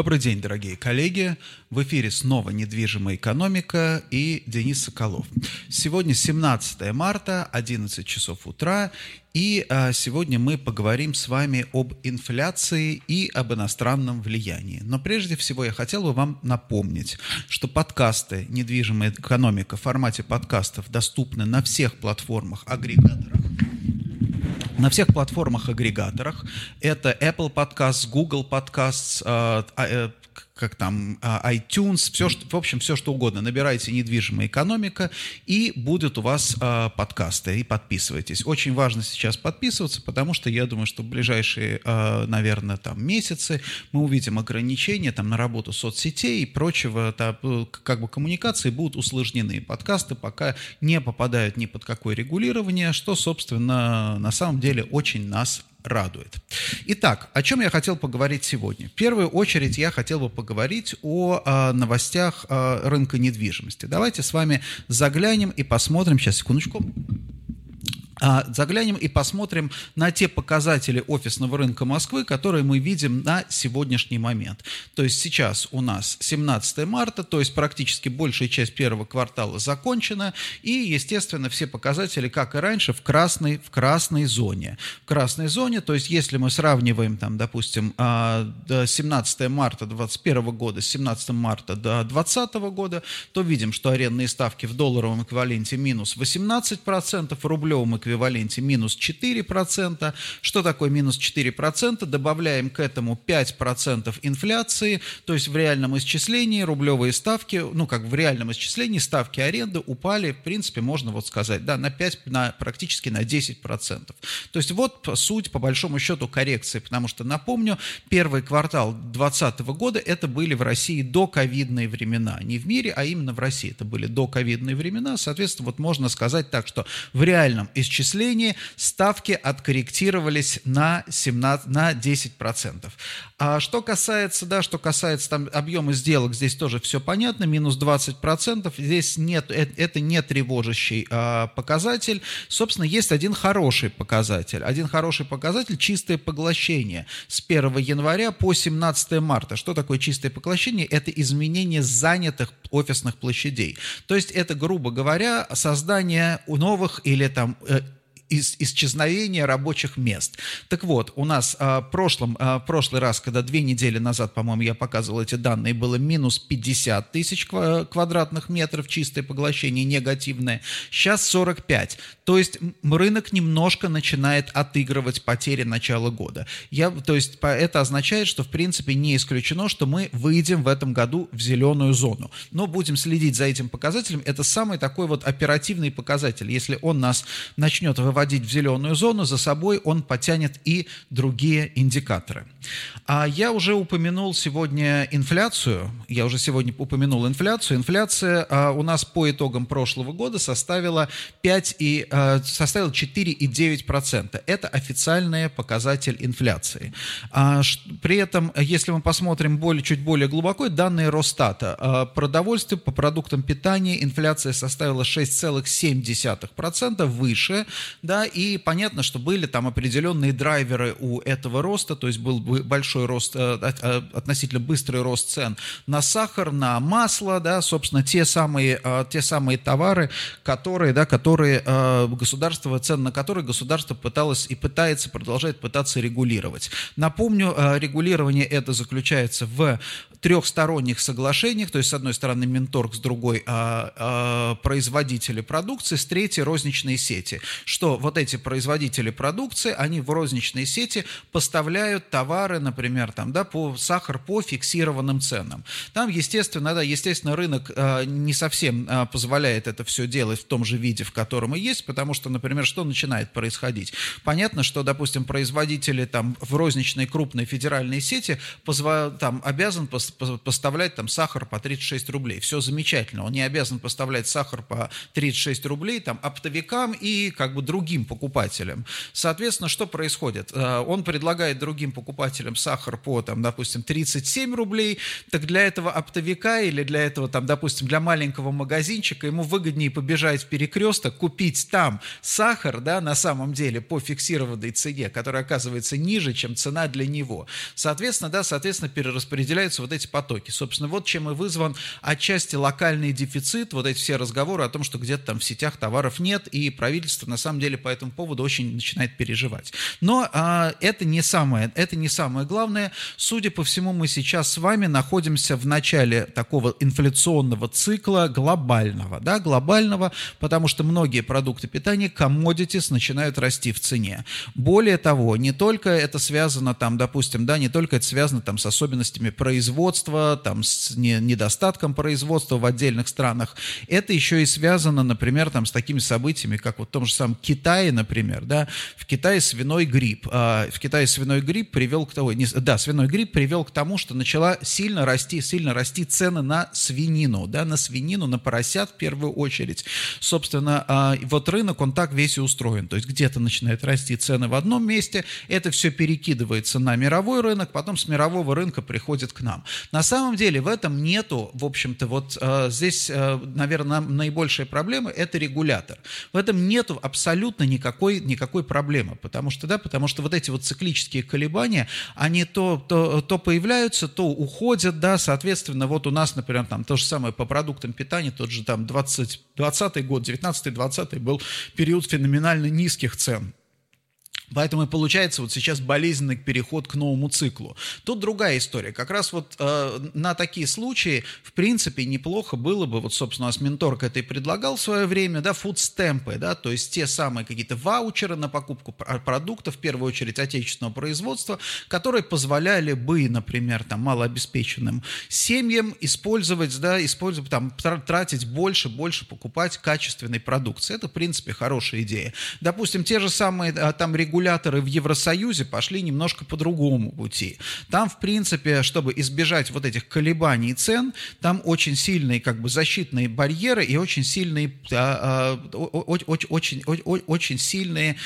Добрый день, дорогие коллеги. В эфире снова «Недвижимая экономика» и Денис Соколов. Сегодня 17 марта, 11 часов утра, и а, сегодня мы поговорим с вами об инфляции и об иностранном влиянии. Но прежде всего я хотел бы вам напомнить, что подкасты «Недвижимая экономика» в формате подкастов доступны на всех платформах агрегаторах на всех платформах-агрегаторах. Это Apple Podcasts, Google Podcasts, э, э, как там а, iTunes, все, что, в общем, все что угодно. Набирайте «Недвижимая экономика» и будут у вас э, подкасты, и подписывайтесь. Очень важно сейчас подписываться, потому что я думаю, что в ближайшие, э, наверное, там месяцы мы увидим ограничения там на работу соцсетей и прочего, там, как бы коммуникации будут усложнены. Подкасты пока не попадают ни под какое регулирование, что, собственно, на самом деле очень нас радует. Итак, о чем я хотел поговорить сегодня? В первую очередь я хотел бы поговорить о э, новостях э, рынка недвижимости. Давайте с вами заглянем и посмотрим, сейчас, секундочку, заглянем и посмотрим на те показатели офисного рынка Москвы, которые мы видим на сегодняшний момент. То есть сейчас у нас 17 марта, то есть практически большая часть первого квартала закончена, и, естественно, все показатели, как и раньше, в красной, в красной зоне. В красной зоне, то есть если мы сравниваем, там, допустим, 17 а, марта 2021 года с 17 марта до 2020 года, то видим, что арендные ставки в долларовом эквиваленте минус 18%, в рублевом эквиваленте эквиваленте минус 4%. Что такое минус 4%? Добавляем к этому 5% инфляции, то есть в реальном исчислении рублевые ставки, ну как в реальном исчислении ставки аренды упали, в принципе, можно вот сказать, да, на 5, на, практически на 10%. То есть вот суть, по большому счету, коррекции, потому что, напомню, первый квартал 2020 года это были в России доковидные времена, не в мире, а именно в России это были доковидные времена, соответственно, вот можно сказать так, что в реальном исчислении исчислении ставки откорректировались на, 17, на 10%. А что касается, да, что касается там объема сделок, здесь тоже все понятно, минус 20%, здесь нет, э, это не тревожащий а, показатель. Собственно, есть один хороший показатель. Один хороший показатель – чистое поглощение с 1 января по 17 марта. Что такое чистое поглощение? Это изменение занятых офисных площадей. То есть это, грубо говоря, создание новых или там э, из, исчезновения рабочих мест. Так вот, у нас а, прошлом, а, прошлый раз, когда две недели назад, по-моему, я показывал эти данные, было минус 50 тысяч квадратных метров чистое поглощение, негативное. Сейчас 45. То есть рынок немножко начинает отыгрывать потери начала года. Я, то есть это означает, что в принципе не исключено, что мы выйдем в этом году в зеленую зону. Но будем следить за этим показателем. Это самый такой вот оперативный показатель. Если он нас начнет выводить вводить в зеленую зону, за собой он потянет и другие индикаторы. А я уже упомянул сегодня инфляцию. Я уже сегодня упомянул инфляцию. Инфляция а, у нас по итогам прошлого года составила 5 и, а, составила 4,9%. Это официальный показатель инфляции. А, при этом, если мы посмотрим более, чуть более глубоко, данные Росстата. А, продовольствие по продуктам питания инфляция составила 6,7% выше да, и понятно, что были там определенные драйверы у этого роста, то есть был большой рост, э, э, относительно быстрый рост цен на сахар, на масло, да, собственно, те самые, э, те самые товары, которые, да, которые государство, цен на которые государство пыталось и пытается, продолжает пытаться регулировать. Напомню, регулирование это заключается в трехсторонних соглашениях, то есть с одной стороны Минторг, с другой а, а, производители продукции, с третьей розничные сети. Что вот эти производители продукции, они в розничные сети поставляют товары, например, там, да, по сахар по фиксированным ценам. Там, естественно, да, естественно, рынок а, не совсем а, позволяет это все делать в том же виде, в котором и есть, потому что, например, что начинает происходить? Понятно, что, допустим, производители там в розничной крупной федеральной сети позва, там обязан пос поставлять там сахар по 36 рублей. Все замечательно. Он не обязан поставлять сахар по 36 рублей там оптовикам и как бы другим другим покупателям. Соответственно, что происходит? Он предлагает другим покупателям сахар по, там, допустим, 37 рублей, так для этого оптовика или для этого, там, допустим, для маленького магазинчика ему выгоднее побежать в перекресток, купить там сахар, да, на самом деле, по фиксированной цене, которая оказывается ниже, чем цена для него. Соответственно, да, соответственно, перераспределяются вот эти потоки. Собственно, вот чем и вызван отчасти локальный дефицит, вот эти все разговоры о том, что где-то там в сетях товаров нет, и правительство на самом деле по этому поводу очень начинает переживать. Но а, это не самое, это не самое главное. Судя по всему, мы сейчас с вами находимся в начале такого инфляционного цикла глобального, да, глобального, потому что многие продукты питания, commodities, начинают расти в цене. Более того, не только это связано там, допустим, да, не только это связано там с особенностями производства, там с не, недостатком производства в отдельных странах, это еще и связано, например, там с такими событиями, как вот в том же самом Китае, например, да, в Китае свиной грипп, а, в Китае свиной грипп привел к тому, не, да, свиной грипп привел к тому, что начала сильно расти, сильно расти цены на свинину, да, на свинину, на поросят в первую очередь. Собственно, а, вот рынок, он так весь и устроен, то есть где-то начинает расти цены в одном месте, это все перекидывается на мировой рынок, потом с мирового рынка приходит к нам. На самом деле в этом нету, в общем-то, вот э, здесь, наверное, наибольшая проблема – это регулятор. В этом нету абсолютно никакой, никакой проблемы, потому что, да, потому что вот эти вот циклические колебания, они то, то, то появляются, то уходят, да, соответственно, вот у нас, например, там то же самое по продуктам питания, тот же там 20, 20 год, 19-20 был период феноменально низких цен Поэтому и получается вот сейчас болезненный переход к новому циклу. Тут другая история. Как раз вот э, на такие случаи, в принципе, неплохо было бы, вот, собственно, менторка это и предлагал в свое время, да, фудстемпы, да, то есть те самые какие-то ваучеры на покупку продуктов, в первую очередь отечественного производства, которые позволяли бы, например, там, малообеспеченным семьям использовать, да, использовать, там, тратить больше, больше покупать качественной продукции. Это, в принципе, хорошая идея. Допустим, те же самые э, там регуляторы в Евросоюзе пошли немножко по другому пути. Там, в принципе, чтобы избежать вот этих колебаний цен, там очень сильные как бы защитные барьеры и очень сильные, а, а, очень, очень, очень сильные,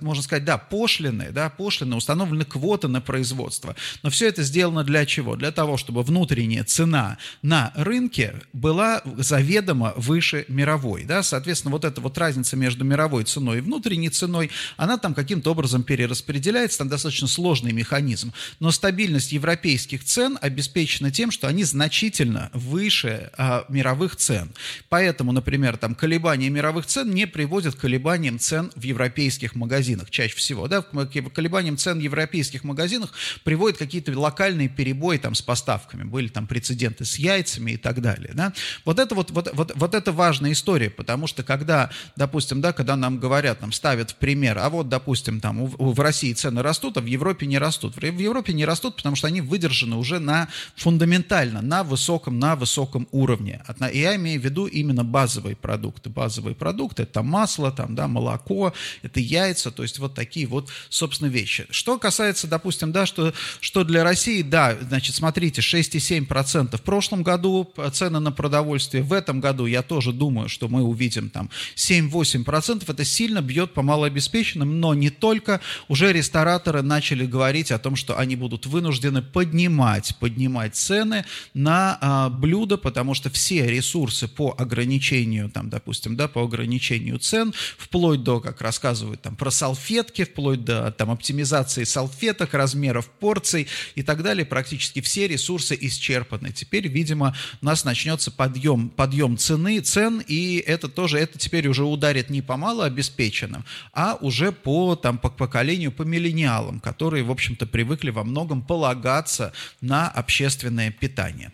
можно сказать, да, пошлины, да, пошлины, установлены квоты на производство. Но все это сделано для чего? Для того, чтобы внутренняя цена на рынке была заведомо выше мировой, да, соответственно, вот эта вот разница между мировой ценой и внутренней ценой, она там каким-то образом перераспределяется, там достаточно сложный механизм. Но стабильность европейских цен обеспечена тем, что они значительно выше а, мировых цен. Поэтому, например, там колебания мировых цен не приводят к колебаниям цен в европейских магазинах чаще всего. Да? К колебаниям цен в европейских магазинах приводят какие-то локальные перебои там, с поставками. Были там прецеденты с яйцами и так далее. Да? Вот, это вот, вот, вот, вот это важная история, потому что когда, допустим, да, когда нам говорят, нам ставят в пример, а вот, допустим, допустим, там в России цены растут, а в Европе не растут. В Европе не растут, потому что они выдержаны уже на фундаментально, на высоком, на высоком уровне. И я имею в виду именно базовые продукты. Базовые продукты – это масло, там, да, молоко, это яйца, то есть вот такие вот, собственно, вещи. Что касается, допустим, да, что, что для России, да, значит, смотрите, 6,7% в прошлом году цены на продовольствие, в этом году я тоже думаю, что мы увидим там 7-8%, это сильно бьет по малообеспеченным, но не только, уже рестораторы начали говорить о том, что они будут вынуждены поднимать, поднимать цены на а, блюда, потому что все ресурсы по ограничению, там, допустим, да, по ограничению цен, вплоть до, как рассказывают там про салфетки, вплоть до там оптимизации салфеток, размеров порций и так далее, практически все ресурсы исчерпаны. Теперь, видимо, у нас начнется подъем, подъем цены, цен, и это тоже, это теперь уже ударит не по малообеспеченным, а уже по там, по поколению, по миллениалам, которые, в общем-то, привыкли во многом полагаться на общественное питание.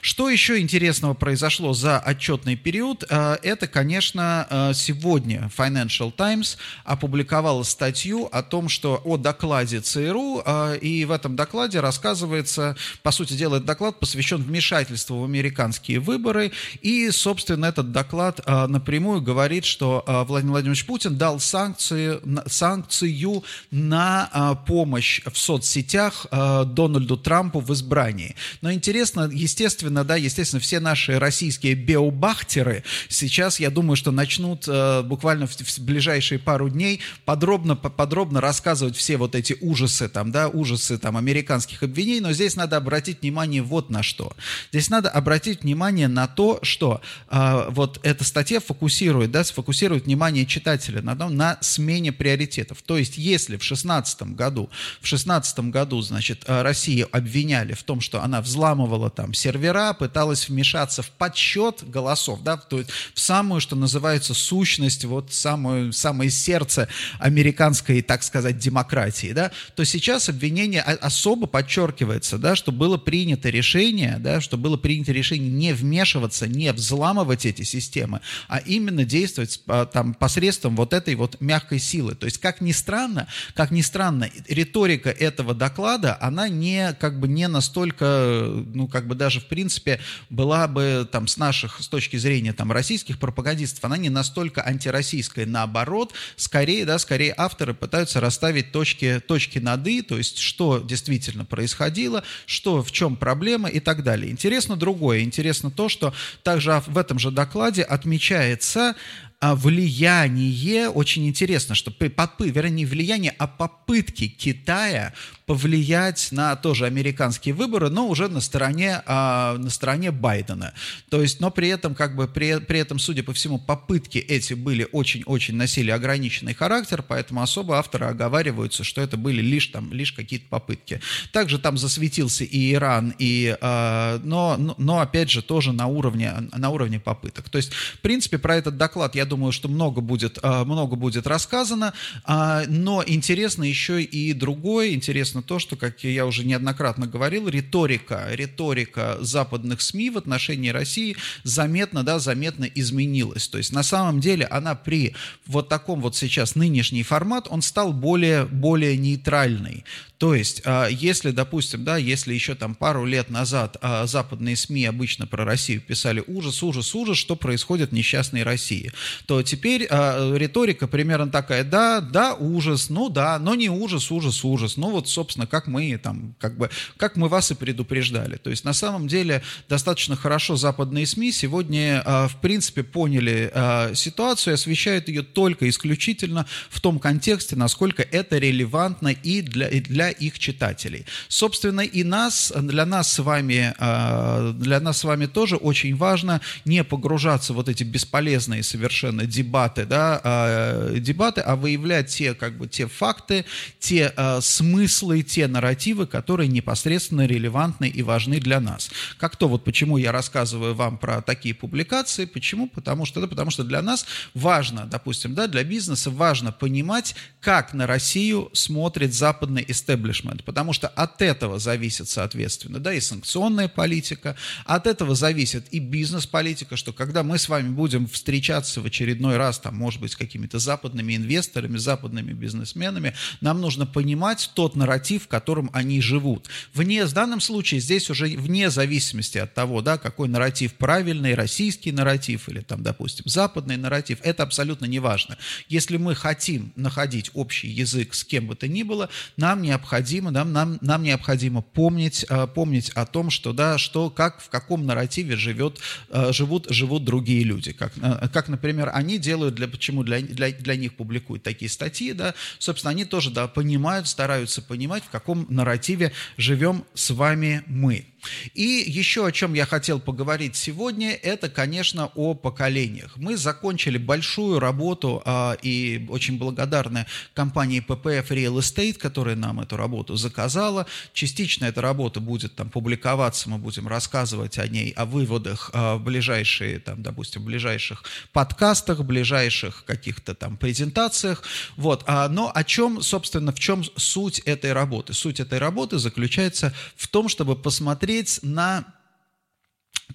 Что еще интересного произошло за отчетный период? Э, это, конечно, э, сегодня Financial Times опубликовала статью о том, что о докладе ЦРУ, э, и в этом докладе рассказывается, по сути дела, этот доклад посвящен вмешательству в американские выборы, и, собственно, этот доклад напрямую говорит, что Владимир Владимирович Путин дал санкции, санкцию на помощь в соцсетях Дональду Трампу в избрании. Но интересно, естественно, естественно, да, естественно, все наши российские биобахтеры сейчас, я думаю, что начнут э, буквально в, в ближайшие пару дней подробно, подробно рассказывать все вот эти ужасы, там, да, ужасы там американских обвинений, но здесь надо обратить внимание вот на что. Здесь надо обратить внимание на то, что э, вот эта статья фокусирует, да, сфокусирует внимание читателя на, на смене приоритетов. То есть, если в 16 году, в 16 году, значит, э, Россию обвиняли в том, что она взламывала там сервера, пыталась вмешаться в подсчет голосов, да, то есть в самую, что называется, сущность, вот самую, самое сердце американской, так сказать, демократии, да, то сейчас обвинение особо подчеркивается, да, что было принято решение, да, что было принято решение не вмешиваться, не взламывать эти системы, а именно действовать а, там посредством вот этой вот мягкой силы. То есть, как ни странно, как ни странно, риторика этого доклада, она не, как бы, не настолько, ну, как бы даже, в принципе, была бы там с наших, с точки зрения там российских пропагандистов, она не настолько антироссийская. Наоборот, скорее, да, скорее авторы пытаются расставить точки, точки над «и», то есть, что действительно происходило, что, в чем проблема и так далее. Интересно другое. Интересно то, что также в этом же докладе отмечается влияние, очень интересно, что, попы, вернее, не влияние, а попытки Китая повлиять на тоже американские выборы, но уже на стороне, а, на стороне Байдена. То есть, но при этом, как бы, при, при этом, судя по всему, попытки эти были очень-очень носили ограниченный характер, поэтому особо авторы оговариваются, что это были лишь там, лишь какие-то попытки. Также там засветился и Иран, и, а, но, но, опять же, тоже на уровне, на уровне попыток. То есть, в принципе, про этот доклад, я думаю, что много будет, а, много будет рассказано, а, но интересно еще и другое, интересно то, что, как я уже неоднократно говорил, риторика, риторика западных СМИ в отношении России заметно, да, заметно изменилась. То есть на самом деле она при вот таком вот сейчас нынешний формат, он стал более, более нейтральный. То есть, а, если, допустим, да, если еще там пару лет назад западные СМИ обычно про Россию писали ужас, ужас, ужас, что происходит в несчастной России, то теперь а, риторика примерно такая, да, да, ужас, ну да, но не ужас, ужас, ужас. Ну вот, собственно, как мы там, как бы, как мы вас и предупреждали. То есть, на самом деле, достаточно хорошо западные СМИ сегодня, в принципе, поняли ситуацию и освещают ее только исключительно в том контексте, насколько это релевантно и для, и для их читателей. Собственно, и нас, для нас с вами, а, для нас с вами тоже очень важно не погружаться в вот эти бесполезные совершенно дебаты, да, а, дебаты, а выявлять те, как бы, те факты, те а, смыслы, те нарративы, которые непосредственно релевантны и важны для нас. Как то, вот почему я рассказываю вам про такие публикации, почему? Потому что, да, потому что для нас важно, допустим, да, для бизнеса важно понимать, как на Россию смотрит западный истеблишмент, потому что от этого зависит, соответственно, да, и санкционная политика, от этого зависит и бизнес-политика, что когда мы с вами будем встречаться в очередной раз, там, может быть, с какими-то западными инвесторами, западными бизнесменами, нам нужно понимать тот нарратив, в котором они живут. Вне, в данном случае здесь уже вне зависимости от того, да, какой нарратив правильный, российский нарратив или там, допустим, западный нарратив, это абсолютно не важно. Если мы хотим находить общий язык с кем бы то ни было, нам необходимо нам, нам, нам необходимо помнить, э, помнить о том, что, да, что, как, в каком нарративе живет, э, живут, живут другие люди. Как, э, как, например, они делают, для, почему для, для, для них публикуют такие статьи, да, собственно, они тоже, да, понимают, стараются понимать, в каком нарративе живем с вами мы. И еще о чем я хотел поговорить сегодня, это, конечно, о поколениях. Мы закончили большую работу а, и очень благодарны компании PPF Real Estate, которая нам эту работу заказала. Частично эта работа будет там публиковаться, мы будем рассказывать о ней, о выводах а, в ближайшие, там, допустим, в ближайших подкастах, ближайших каких-то там презентациях. Вот. А, но о чем, собственно, в чем суть этой работы? Суть этой работы заключается в том, чтобы посмотреть посмотреть на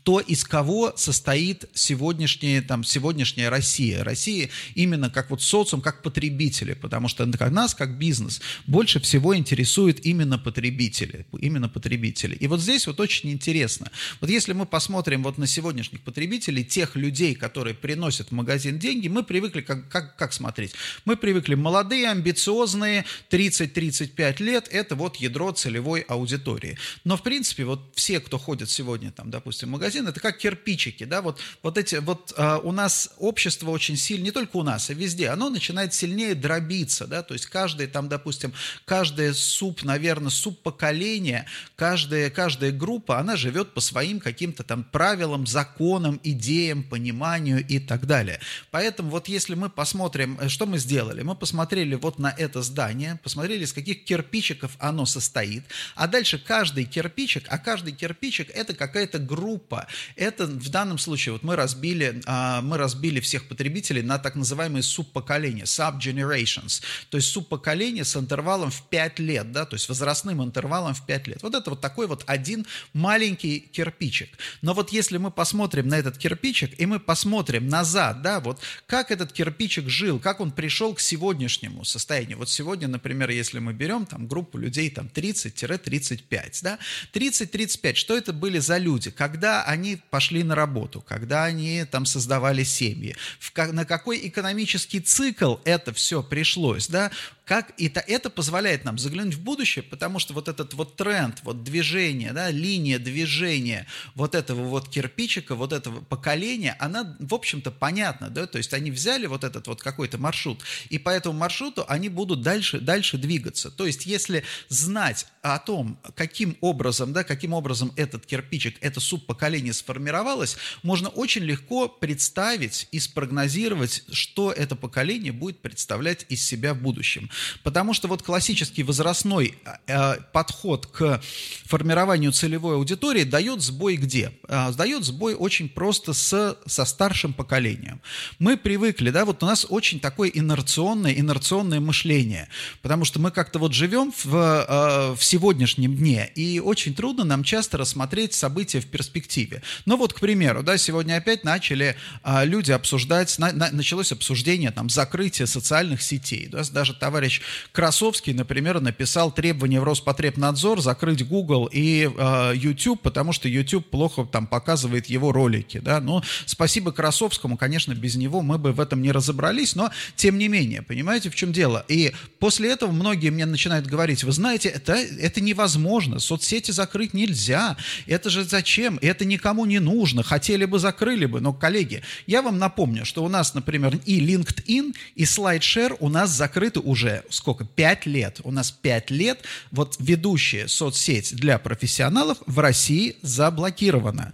то, из кого состоит сегодняшняя, там, сегодняшняя Россия. Россия именно как вот социум, как потребители, потому что нас, как бизнес, больше всего интересует именно потребители, именно потребители. И вот здесь вот очень интересно. Вот если мы посмотрим вот на сегодняшних потребителей, тех людей, которые приносят в магазин деньги, мы привыкли, как, как, как смотреть? Мы привыкли молодые, амбициозные, 30-35 лет, это вот ядро целевой аудитории. Но, в принципе, вот все, кто ходит сегодня, там, допустим, в магазин, это как кирпичики, да, вот, вот эти, вот а, у нас общество очень сильно, не только у нас, а везде, оно начинает сильнее дробиться, да, то есть каждый там, допустим, каждая суп, наверное, суп поколения, каждая, каждая группа, она живет по своим каким-то там правилам, законам, идеям, пониманию и так далее. Поэтому вот если мы посмотрим, э, что мы сделали, мы посмотрели вот на это здание, посмотрели, из каких кирпичиков оно состоит, а дальше каждый кирпичик, а каждый кирпичик это какая-то группа, это в данном случае, вот мы разбили, а, мы разбили всех потребителей на так называемые субпоколения, sub-generations, то есть субпоколение с интервалом в 5 лет, да, то есть возрастным интервалом в 5 лет. Вот это вот такой вот один маленький кирпичик. Но вот если мы посмотрим на этот кирпичик, и мы посмотрим назад, да, вот как этот кирпичик жил, как он пришел к сегодняшнему состоянию. Вот сегодня, например, если мы берем там группу людей там 30-35, да, 30-35, что это были за люди? Когда они пошли на работу, когда они там создавали семьи, в, на какой экономический цикл это все пришлось, да, как это, это позволяет нам заглянуть в будущее, потому что вот этот вот тренд, вот движение, да, линия движения вот этого вот кирпичика, вот этого поколения, она, в общем-то, понятна, да, то есть они взяли вот этот вот какой-то маршрут, и по этому маршруту они будут дальше, дальше двигаться. То есть если знать о том, каким образом, да, каким образом этот кирпичик, это субпоколение сформировалось, можно очень легко представить и спрогнозировать, что это поколение будет представлять из себя в будущем. Потому что вот классический возрастной э, подход к формированию целевой аудитории дает сбой где? Э, дает сбой очень просто с, со старшим поколением. Мы привыкли, да, вот у нас очень такое инерционное, инерционное мышление, потому что мы как-то вот живем в, э, в сегодняшнем дне, и очень трудно нам часто рассмотреть события в перспективе. Ну вот, к примеру, да, сегодня опять начали люди обсуждать, на, на, началось обсуждение там закрытия социальных сетей, да, даже товарищ Красовский, например, написал требование в Роспотребнадзор закрыть Google и э, YouTube, потому что YouTube плохо там показывает его ролики, да, но спасибо Красовскому, конечно, без него мы бы в этом не разобрались, но тем не менее, понимаете, в чем дело? И после этого многие мне начинают говорить, вы знаете, это, это невозможно, соцсети закрыть нельзя, это же зачем, это никому не нужно, хотели бы, закрыли бы, но, коллеги, я вам напомню, что у нас, например, и LinkedIn, и SlideShare у нас закрыты уже сколько? Пять лет. У нас пять лет вот ведущая соцсеть для профессионалов в России заблокирована.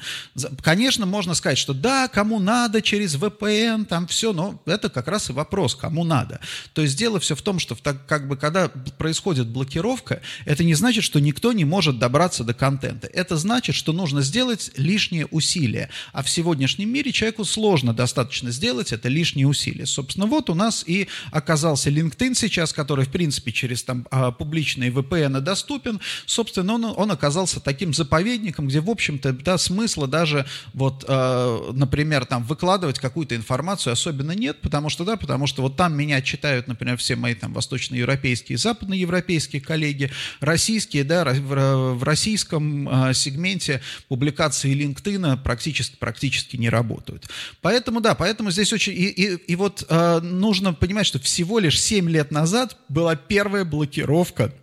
Конечно, можно сказать, что да, кому надо через VPN, там все, но это как раз и вопрос, кому надо. То есть дело все в том, что так, как бы когда происходит блокировка, это не значит, что никто не может добраться до контента. Это значит, что нужно сделать лишние усилия. А в сегодняшнем мире человеку сложно достаточно сделать это лишние усилия. Собственно, вот у нас и оказался LinkedIn сейчас, который, в принципе, через там, а, публичные VPN доступен, собственно, он, он оказался таким заповедником, где, в общем-то, да, смысла даже, вот, э, например, там, выкладывать какую-то информацию особенно нет, потому что, да, потому что вот там меня читают, например, все мои там восточноевропейские, западноевропейские коллеги, российские, да, в российском э, сегменте публикации LinkedIn практически, практически не работают. Поэтому, да, поэтому здесь очень, и, и, и вот э, нужно понимать, что всего лишь 7 лет назад была первая блокировка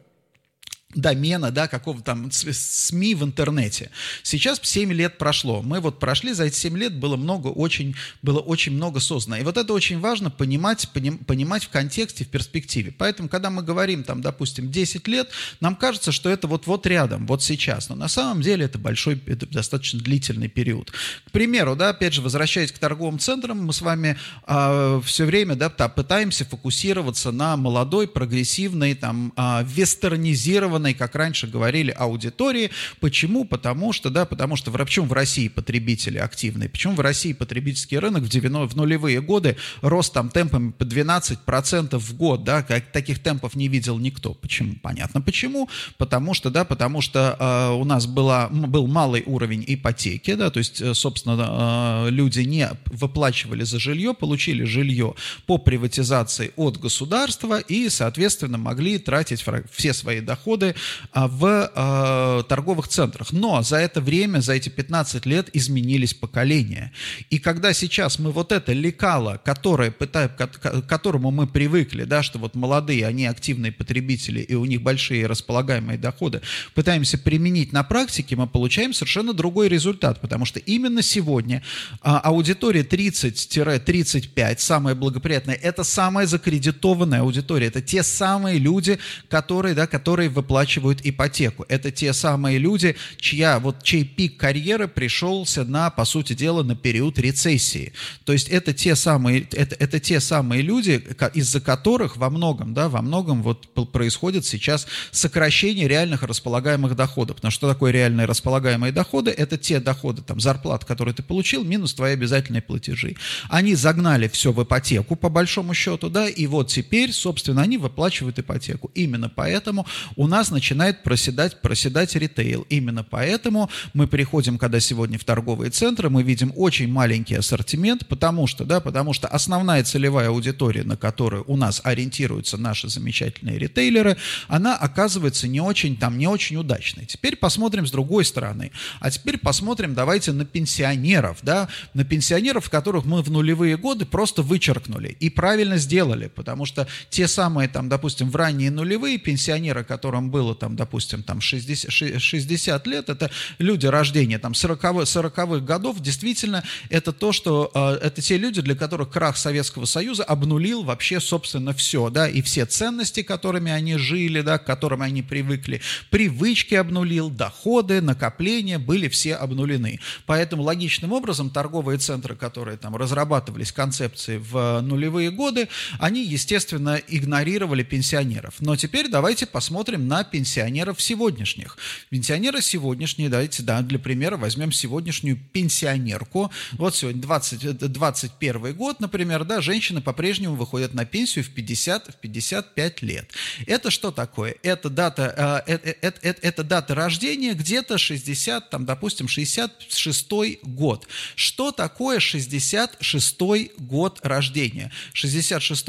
домена, да, какого там СМИ в интернете. Сейчас 7 лет прошло. Мы вот прошли, за эти 7 лет было много, очень, было очень много создано. И вот это очень важно понимать, поним, понимать в контексте, в перспективе. Поэтому, когда мы говорим, там, допустим, 10 лет, нам кажется, что это вот-вот рядом, вот сейчас. Но на самом деле это большой, это достаточно длительный период. К примеру, да, опять же, возвращаясь к торговым центрам, мы с вами э, а, все время, да, пытаемся фокусироваться на молодой, прогрессивной, там, э, вестернизированной востребованной, как раньше говорили, аудитории. Почему? Потому что, да, потому что в, почему в России потребители активные? Почему в России потребительский рынок в, 90, в нулевые годы рос там темпами по 12% в год, да, как, таких темпов не видел никто. Почему? Понятно почему. Потому что, да, потому что э, у нас была, был малый уровень ипотеки, да, то есть, э, собственно, э, люди не выплачивали за жилье, получили жилье по приватизации от государства и, соответственно, могли тратить все свои доходы э, в э, торговых центрах. Но за это время, за эти 15 лет изменились поколения. И когда сейчас мы вот это лекало, которое к которому мы привыкли, да, что вот молодые, они активные потребители, и у них большие располагаемые доходы, пытаемся применить на практике, мы получаем совершенно другой результат, потому что именно сегодня а, аудитория 30-35, самая благоприятная, это самая закредитованная аудитория, это те самые люди, которые, да, которые выплачивают ипотеку, это те самые люди, чья, вот, чей пик карьеры пришелся на, по сути дела, на период рецессии. То есть это те самые, это, это те самые люди, из-за которых во многом, да, во многом вот происходит сейчас сокращение реальных располагаемых доходов. Потому что такое реальные располагаемые доходы? Это те доходы, там, зарплат, которые ты получил, минус твои обязательные платежи. Они загнали все в ипотеку, по большому счету, да, и вот теперь, собственно, они выплачивают ипотеку. Именно поэтому у нас начинает проседать, проседать ритейл. Именно поэтому мы приходим, когда сегодня в торговые центры, мы видим очень маленький ассортимент, потому что, да, потому что основная целевая аудитория, на которую у нас ориентируются наши замечательные ритейлеры, она оказывается не очень там, не очень удачной. Теперь посмотрим с другой стороны. А теперь посмотрим, давайте, на пенсионеров, да, на пенсионеров, которых мы в нулевые годы просто вычеркнули. И правильно сделали, потому что те самые, там, допустим, в ранние нулевые пенсионеры, которым было, там, допустим, там 60, 60 лет, это люди рождения там 40-х 40 годов, действительно, это то, что, э, это те люди, для которых крах Советского Союза обнулил вообще, собственно, все, да, и все ценности, которыми они жили, да, к которым они привыкли, привычки обнулил, доходы, накопления были все обнулены. Поэтому логичным образом торговые центры, которые там разрабатывались, концепции в нулевые годы, они, естественно, игнорировали пенсионеров. Но теперь давайте посмотрим на пенсионеров сегодняшних. Пенсионеры сегодняшние, давайте, да, для примера возьмем сегодняшнюю пенсионерку. Вот сегодня 20, 21 год, например, да, женщины по-прежнему выходят на пенсию в 50, в 55 лет. Это что такое? Это дата, э, это, это, это, это дата рождения где-то 60, там, допустим, 66 год. Что такое 66 год рождения? 66,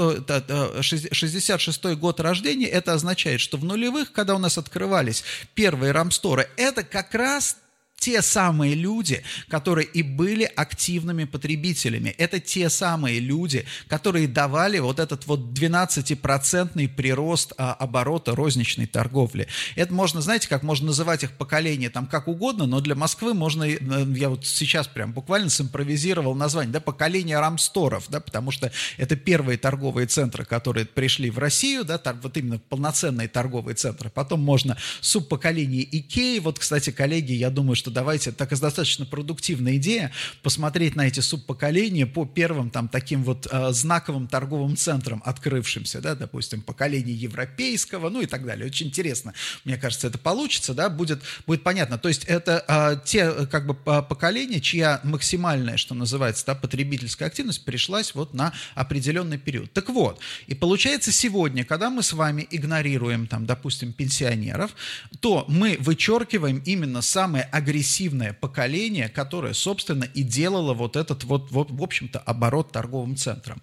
66 э, год рождения, это означает, что в нулевых, когда у нас открывались первые рамсторы, это как раз те самые люди, которые и были активными потребителями. Это те самые люди, которые давали вот этот вот 12-процентный прирост а, оборота розничной торговли. Это можно, знаете, как можно называть их поколение там как угодно, но для Москвы можно, э, я вот сейчас прям буквально симпровизировал название, да, поколение рамсторов, да, потому что это первые торговые центры, которые пришли в Россию, да, тор, вот именно полноценные торговые центры. Потом можно субпоколение Икеи, вот, кстати, коллеги, я думаю, что давайте, так и достаточно продуктивная идея, посмотреть на эти субпоколения по первым там таким вот э, знаковым торговым центрам, открывшимся, да, допустим, поколение европейского, ну и так далее. Очень интересно, мне кажется, это получится, да, будет, будет понятно. То есть это э, те как бы поколения, чья максимальная, что называется, да, потребительская активность пришлась вот на определенный период. Так вот, и получается сегодня, когда мы с вами игнорируем там, допустим, пенсионеров, то мы вычеркиваем именно самые агрессивные агрессивное поколение, которое, собственно, и делало вот этот вот, вот в общем-то, оборот торговым центром.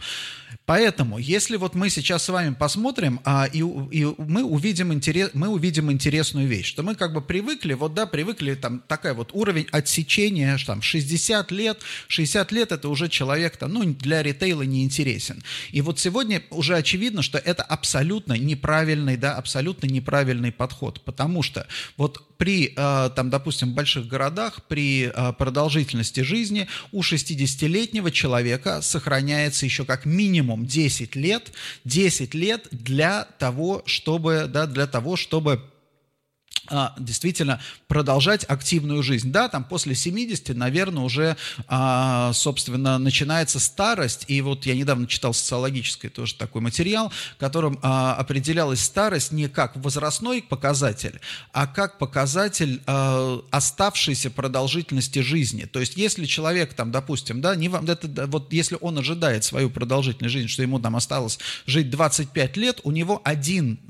Поэтому, если вот мы сейчас с вами посмотрим, а, и, и мы, увидим интерес, мы увидим интересную вещь, что мы как бы привыкли, вот да, привыкли, там такая вот уровень отсечения, там 60 лет, 60 лет это уже человек, там, ну, для ритейла не интересен. И вот сегодня уже очевидно, что это абсолютно неправильный, да, абсолютно неправильный подход, потому что вот при, э, там, допустим, больших городах, при э, продолжительности жизни у 60-летнего человека сохраняется еще как минимум минимум 10 лет, 10 лет для того, чтобы, да, для того, чтобы а, действительно продолжать активную жизнь. Да, там после 70, наверное, уже, а, собственно, начинается старость. И вот я недавно читал социологический тоже такой материал, которым а, определялась старость не как возрастной показатель, а как показатель оставшейся продолжительности жизни. То есть, если человек там, допустим, да, не вам, это, вот если он ожидает свою продолжительность жизни, что ему там осталось жить 25 лет, у него один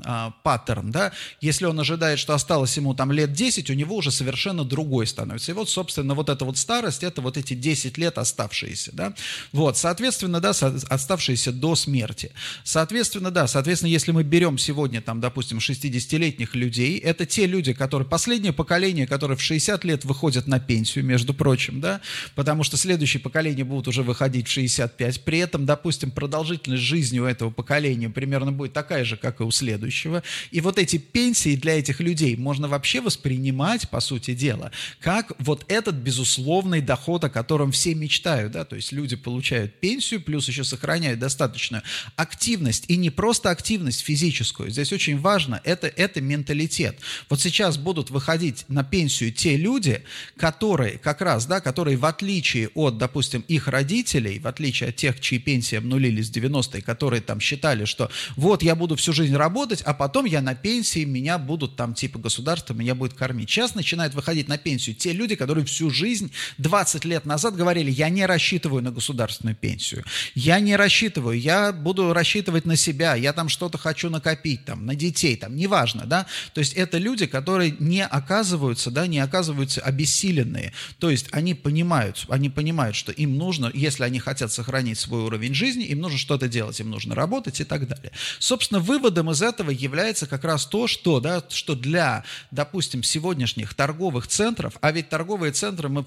паттерн, да, если он ожидает, что осталось осталось ему там лет 10, у него уже совершенно другой становится. И вот, собственно, вот эта вот старость, это вот эти 10 лет оставшиеся, да. Вот, соответственно, да, оставшиеся до смерти. Соответственно, да, соответственно, если мы берем сегодня, там, допустим, 60-летних людей, это те люди, которые, последнее поколение, которые в 60 лет выходят на пенсию, между прочим, да, потому что следующее поколение будут уже выходить в 65, при этом, допустим, продолжительность жизни у этого поколения примерно будет такая же, как и у следующего, и вот эти пенсии для этих людей можно вообще воспринимать, по сути дела, как вот этот безусловный доход, о котором все мечтают, да, то есть люди получают пенсию, плюс еще сохраняют достаточную активность, и не просто активность физическую, здесь очень важно, это, это менталитет. Вот сейчас будут выходить на пенсию те люди, которые как раз, да, которые в отличие от, допустим, их родителей, в отличие от тех, чьи пенсии обнулились в 90-е, которые там считали, что вот я буду всю жизнь работать, а потом я на пенсии, меня будут там типа государство меня будет кормить. Сейчас начинают выходить на пенсию те люди, которые всю жизнь, 20 лет назад говорили, я не рассчитываю на государственную пенсию, я не рассчитываю, я буду рассчитывать на себя, я там что-то хочу накопить, там, на детей, там, неважно, да, то есть это люди, которые не оказываются, да, не оказываются обессиленные, то есть они понимают, они понимают, что им нужно, если они хотят сохранить свой уровень жизни, им нужно что-то делать, им нужно работать и так далее. Собственно, выводом из этого является как раз то, что, да, что для допустим, сегодняшних торговых центров, а ведь торговые центры, мы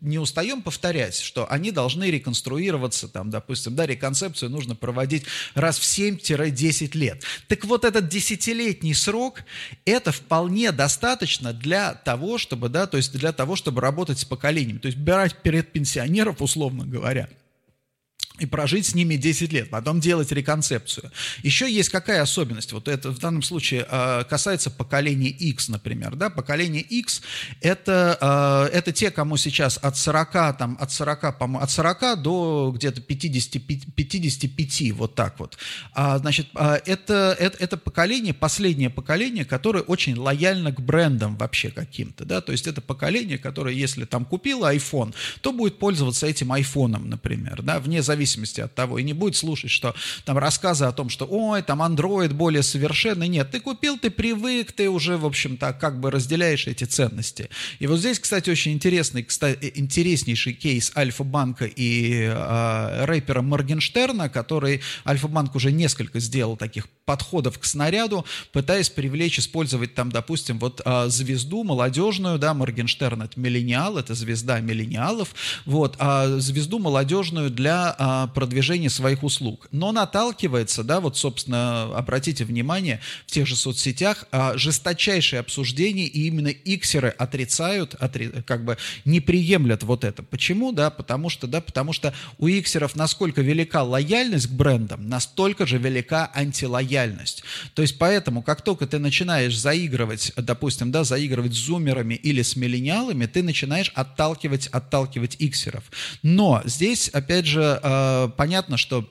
не устаем повторять, что они должны реконструироваться, там, допустим, да, реконцепцию нужно проводить раз в 7-10 лет. Так вот этот десятилетний срок, это вполне достаточно для того, чтобы, да, то есть для того, чтобы работать с поколением, то есть брать перед пенсионеров, условно говоря, и прожить с ними 10 лет, потом делать реконцепцию. Еще есть какая особенность? Вот это в данном случае э, касается поколения X, например. Да? Поколение X это, э, это те, кому сейчас от 40, там, от 40, от 40 до где-то 50, 55, вот так вот. А, значит, а, это, это, это поколение, последнее поколение, которое очень лояльно к брендам вообще каким-то. Да? То есть это поколение, которое, если там купило iPhone, то будет пользоваться этим айфоном, например, да? вне зависимости зависимости от того. И не будет слушать, что там рассказы о том, что ой, там Android более совершенный. Нет, ты купил, ты привык, ты уже, в общем-то, как бы разделяешь эти ценности. И вот здесь, кстати, очень интересный, кстати, интереснейший кейс Альфа-банка и э, рэпера Моргенштерна, который Альфа-банк уже несколько сделал таких подходов к снаряду, пытаясь привлечь, использовать там, допустим, вот а, звезду молодежную, да, Моргенштерн это миллениал, это звезда миллениалов, вот, а звезду молодежную для а, продвижения своих услуг. Но наталкивается, да, вот, собственно, обратите внимание, в тех же соцсетях а, жесточайшее обсуждение, и именно иксеры отрицают, отри, как бы не приемлят вот это. Почему, да, потому что, да, потому что у иксеров насколько велика лояльность к брендам, настолько же велика антилояльность лояльность. То есть поэтому, как только ты начинаешь заигрывать, допустим, да, заигрывать с зумерами или с миллениалами, ты начинаешь отталкивать, отталкивать иксеров. Но здесь, опять же, э, понятно, что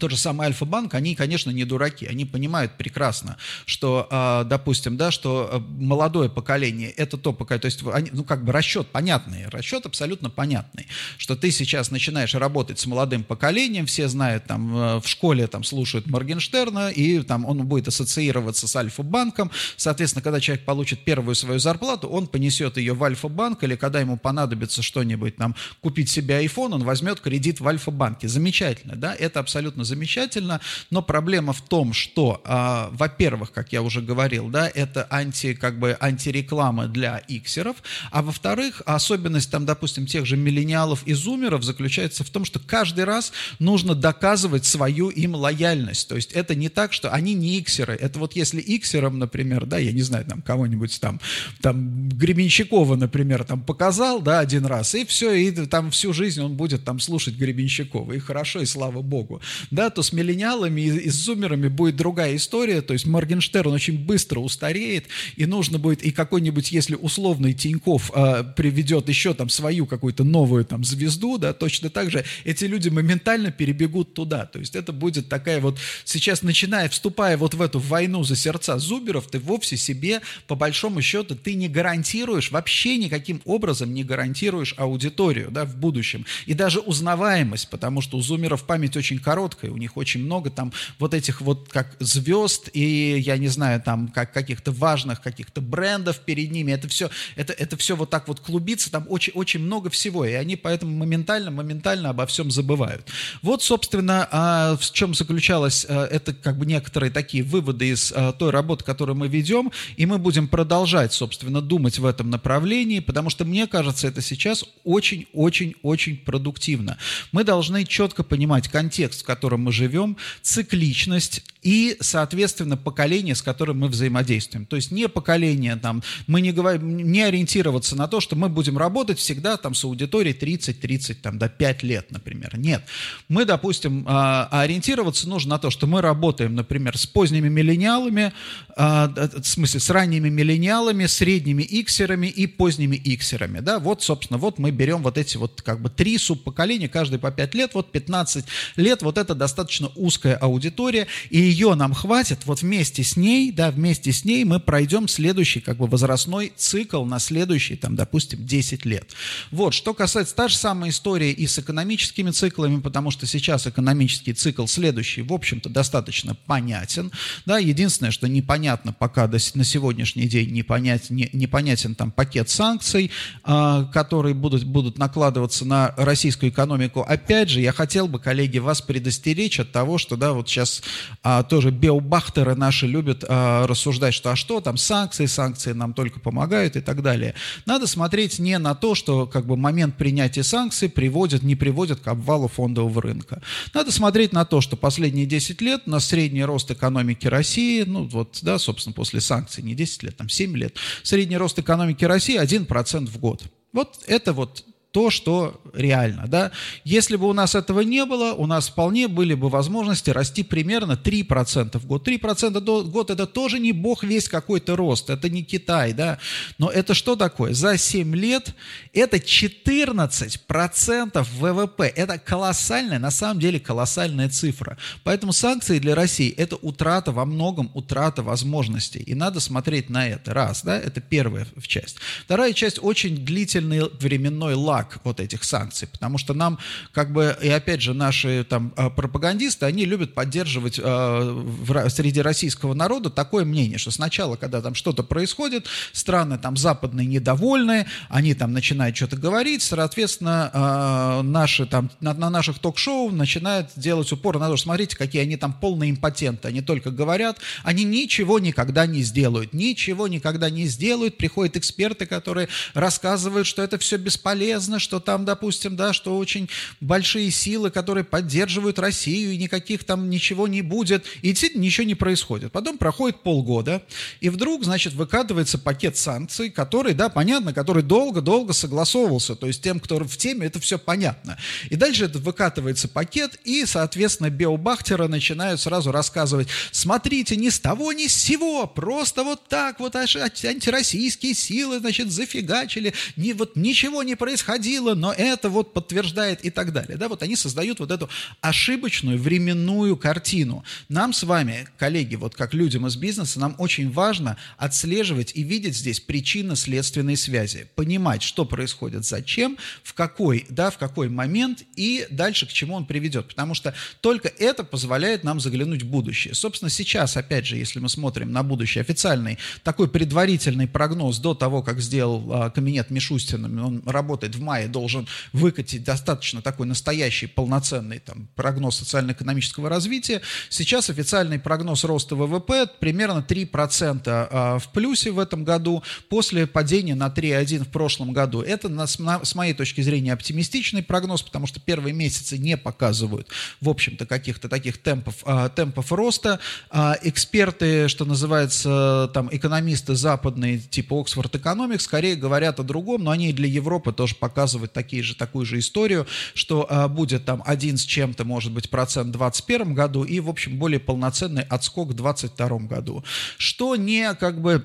тот же самый Альфа-банк, они, конечно, не дураки, они понимают прекрасно, что, а, допустим, да, что а, молодое поколение – это то поколение, то есть, они, ну, как бы расчет понятный, расчет абсолютно понятный, что ты сейчас начинаешь работать с молодым поколением, все знают, там, э, в школе там слушают Моргенштерна, и там он будет ассоциироваться с Альфа-банком, соответственно, когда человек получит первую свою зарплату, он понесет ее в Альфа-банк, или когда ему понадобится что-нибудь, там, купить себе iPhone, он возьмет кредит в Альфа-банке. Замечательно, да, это абсолютно абсолютно замечательно, но проблема в том, что, э, во-первых, как я уже говорил, да, это анти, как бы, антиреклама для иксеров, а во-вторых, особенность там, допустим, тех же миллениалов и зумеров заключается в том, что каждый раз нужно доказывать свою им лояльность, то есть это не так, что они не иксеры, это вот если иксерам, например, да, я не знаю, там кого-нибудь там, там Гребенщикова, например, там показал, да, один раз, и все, и там всю жизнь он будет там слушать Гребенщикова, и хорошо, и слава богу. Да, то с миллениалами и, и с зумерами будет другая история, то есть Моргенштерн очень быстро устареет, и нужно будет, и какой-нибудь, если условный Тиньков э, приведет еще там свою какую-то новую там звезду, да, точно так же эти люди моментально перебегут туда, то есть это будет такая вот, сейчас начиная, вступая вот в эту войну за сердца зуберов, ты вовсе себе, по большому счету, ты не гарантируешь, вообще никаким образом не гарантируешь аудиторию, да, в будущем, и даже узнаваемость, потому что у зумеров память очень короткая, у них очень много там вот этих вот как звезд и, я не знаю, там как каких-то важных каких-то брендов перед ними, это все, это, это все вот так вот клубится, там очень, очень много всего, и они поэтому моментально, моментально обо всем забывают. Вот, собственно, а, в чем заключалось, а, это как бы некоторые такие выводы из а, той работы, которую мы ведем, и мы будем продолжать, собственно, думать в этом направлении, потому что мне кажется, это сейчас очень-очень-очень продуктивно. Мы должны четко понимать контекст, в котором мы живем, цикличность и, соответственно, поколение, с которым мы взаимодействуем. То есть не поколение, там, мы не, говорим, не ориентироваться на то, что мы будем работать всегда там, с аудиторией 30-30, там, до 5 лет, например. Нет. Мы, допустим, а, ориентироваться нужно на то, что мы работаем, например, с поздними миллениалами, а, в смысле, с ранними миллениалами, средними иксерами и поздними иксерами. Да? Вот, собственно, вот мы берем вот эти вот как бы три субпоколения, каждый по 5 лет, вот 15 лет, вот это достаточно узкая аудитория, и ее нам хватит, вот вместе с ней, да, вместе с ней мы пройдем следующий как бы возрастной цикл на следующий, там, допустим, 10 лет. Вот, что касается, та же самая история и с экономическими циклами, потому что сейчас экономический цикл следующий, в общем-то, достаточно понятен, да, единственное, что непонятно пока до, на сегодняшний день, непонят, не, непонятен там пакет санкций, э, которые будут, будут накладываться на российскую экономику. Опять же, я хотел бы, коллеги, вас предостеречь от того, что, да, вот сейчас а, тоже биобахтеры наши любят а, рассуждать, что а что там санкции, санкции нам только помогают и так далее. Надо смотреть не на то, что как бы момент принятия санкций приводит, не приводит к обвалу фондового рынка. Надо смотреть на то, что последние 10 лет на средний рост экономики России, ну вот, да, собственно, после санкций, не 10 лет, там 7 лет, средний рост экономики России 1% в год. Вот это вот то, что реально. Да? Если бы у нас этого не было, у нас вполне были бы возможности расти примерно 3% в год. 3% в год – это тоже не бог весь какой-то рост, это не Китай. Да? Но это что такое? За 7 лет это 14% ВВП. Это колоссальная, на самом деле колоссальная цифра. Поэтому санкции для России – это утрата во многом, утрата возможностей. И надо смотреть на это. Раз, да, это первая часть. Вторая часть – очень длительный временной лаг враг вот этих санкций, потому что нам, как бы, и опять же, наши там а, пропагандисты, они любят поддерживать э, в, среди российского народа такое мнение, что сначала, когда там что-то происходит, страны там западные недовольны, они там начинают что-то говорить, соответственно, э, наши там, на, на наших ток-шоу начинают делать упор на то, что смотрите, какие они там полные импотенты, они только говорят, они ничего никогда не сделают, ничего никогда не сделают, приходят эксперты, которые рассказывают, что это все бесполезно, известно, что там, допустим, да, что очень большие силы, которые поддерживают Россию, и никаких там ничего не будет, и действительно ничего не происходит. Потом проходит полгода, и вдруг, значит, выкатывается пакет санкций, который, да, понятно, который долго-долго согласовывался, то есть тем, кто в теме, это все понятно. И дальше выкатывается пакет, и, соответственно, биобахтеры начинают сразу рассказывать, смотрите, ни с того, ни с сего, просто вот так вот антироссийские силы, значит, зафигачили, ни, вот ничего не происходило, происходило, но это вот подтверждает и так далее. Да, вот они создают вот эту ошибочную временную картину. Нам с вами, коллеги, вот как людям из бизнеса, нам очень важно отслеживать и видеть здесь причинно-следственные связи, понимать, что происходит, зачем, в какой, да, в какой момент и дальше к чему он приведет. Потому что только это позволяет нам заглянуть в будущее. Собственно, сейчас, опять же, если мы смотрим на будущее, официальный такой предварительный прогноз до того, как сделал а, кабинет Мишустина, он работает в мае должен выкатить достаточно такой настоящий полноценный там, прогноз социально-экономического развития. Сейчас официальный прогноз роста ВВП примерно 3% а, в плюсе в этом году, после падения на 3,1 в прошлом году. Это, с моей точки зрения, оптимистичный прогноз, потому что первые месяцы не показывают, в общем-то, каких-то таких темпов, а, темпов роста. А, эксперты, что называется, там, экономисты западные, типа Oxford Economics, скорее говорят о другом, но они для Европы тоже показывают указывают такие же, такую же историю, что а, будет там один с чем-то, может быть, процент в 2021 году и, в общем, более полноценный отскок в 2022 году. Что не как бы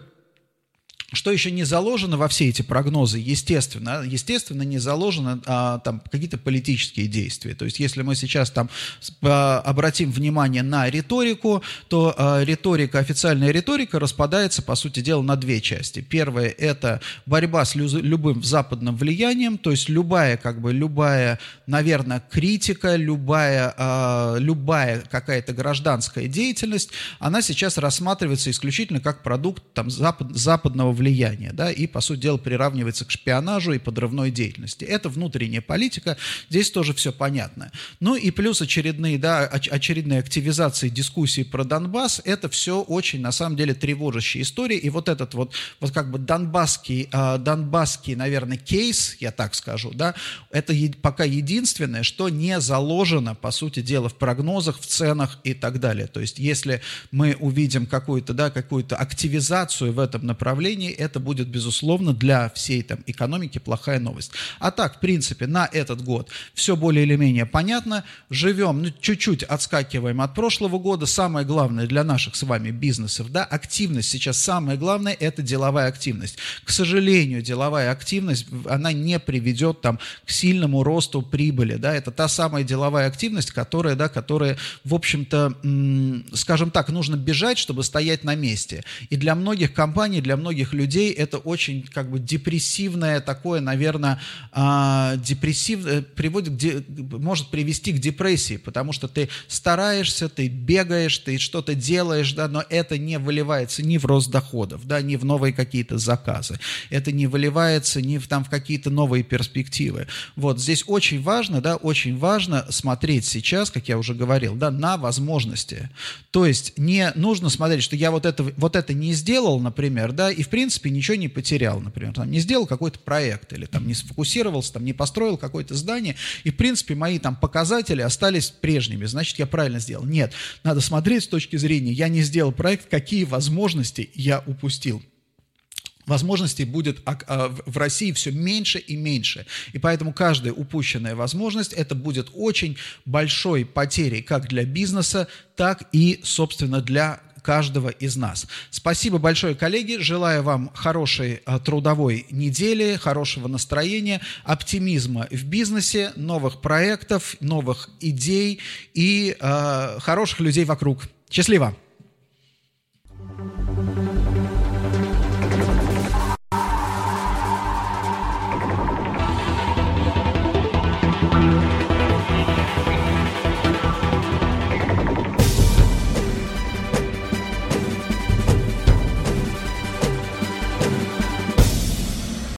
что еще не заложено во все эти прогнозы, естественно, естественно, не заложено а, там какие-то политические действия. То есть, если мы сейчас там а, обратим внимание на риторику, то а, риторика, официальная риторика распадается, по сути дела, на две части. Первое – это борьба с лю- любым западным влиянием, то есть любая, как бы, любая, наверное, критика, любая, а, любая какая-то гражданская деятельность, она сейчас рассматривается исключительно как продукт там, запад, западного влияния, да, и, по сути дела, приравнивается к шпионажу и подрывной деятельности. Это внутренняя политика, здесь тоже все понятно. Ну и плюс очередные, да, очередные активизации дискуссий про Донбасс, это все очень, на самом деле, тревожащая история, и вот этот вот, вот как бы донбасский, э, донбасский, наверное, кейс, я так скажу, да, это пока единственное, что не заложено, по сути дела, в прогнозах, в ценах и так далее. То есть, если мы увидим какую-то, да, какую-то активизацию в этом направлении, компании, это будет, безусловно, для всей там экономики плохая новость. А так, в принципе, на этот год все более или менее понятно. Живем, ну, чуть-чуть отскакиваем от прошлого года. Самое главное для наших с вами бизнесов, да, активность сейчас самое главное, это деловая активность. К сожалению, деловая активность, она не приведет там к сильному росту прибыли, да, это та самая деловая активность, которая, да, которая, в общем-то, скажем так, нужно бежать, чтобы стоять на месте. И для многих компаний, для многих людей это очень как бы депрессивное такое, наверное, а, депрессив, э, приводит, может привести к депрессии, потому что ты стараешься, ты бегаешь, ты что-то делаешь, да, но это не выливается ни в рост доходов, да, ни в новые какие-то заказы, это не выливается ни в, там, в какие-то новые перспективы. Вот здесь очень важно, да, очень важно смотреть сейчас, как я уже говорил, да, на возможности. То есть не нужно смотреть, что я вот это, вот это не сделал, например, да, и в принципе принципе, ничего не потерял, например, там, не сделал какой-то проект или там не сфокусировался, там, не построил какое-то здание, и, в принципе, мои там показатели остались прежними, значит, я правильно сделал. Нет, надо смотреть с точки зрения, я не сделал проект, какие возможности я упустил возможностей будет а, в России все меньше и меньше. И поэтому каждая упущенная возможность, это будет очень большой потерей как для бизнеса, так и, собственно, для каждого из нас. Спасибо большое, коллеги. Желаю вам хорошей э, трудовой недели, хорошего настроения, оптимизма в бизнесе, новых проектов, новых идей и э, хороших людей вокруг. Счастливо! thank you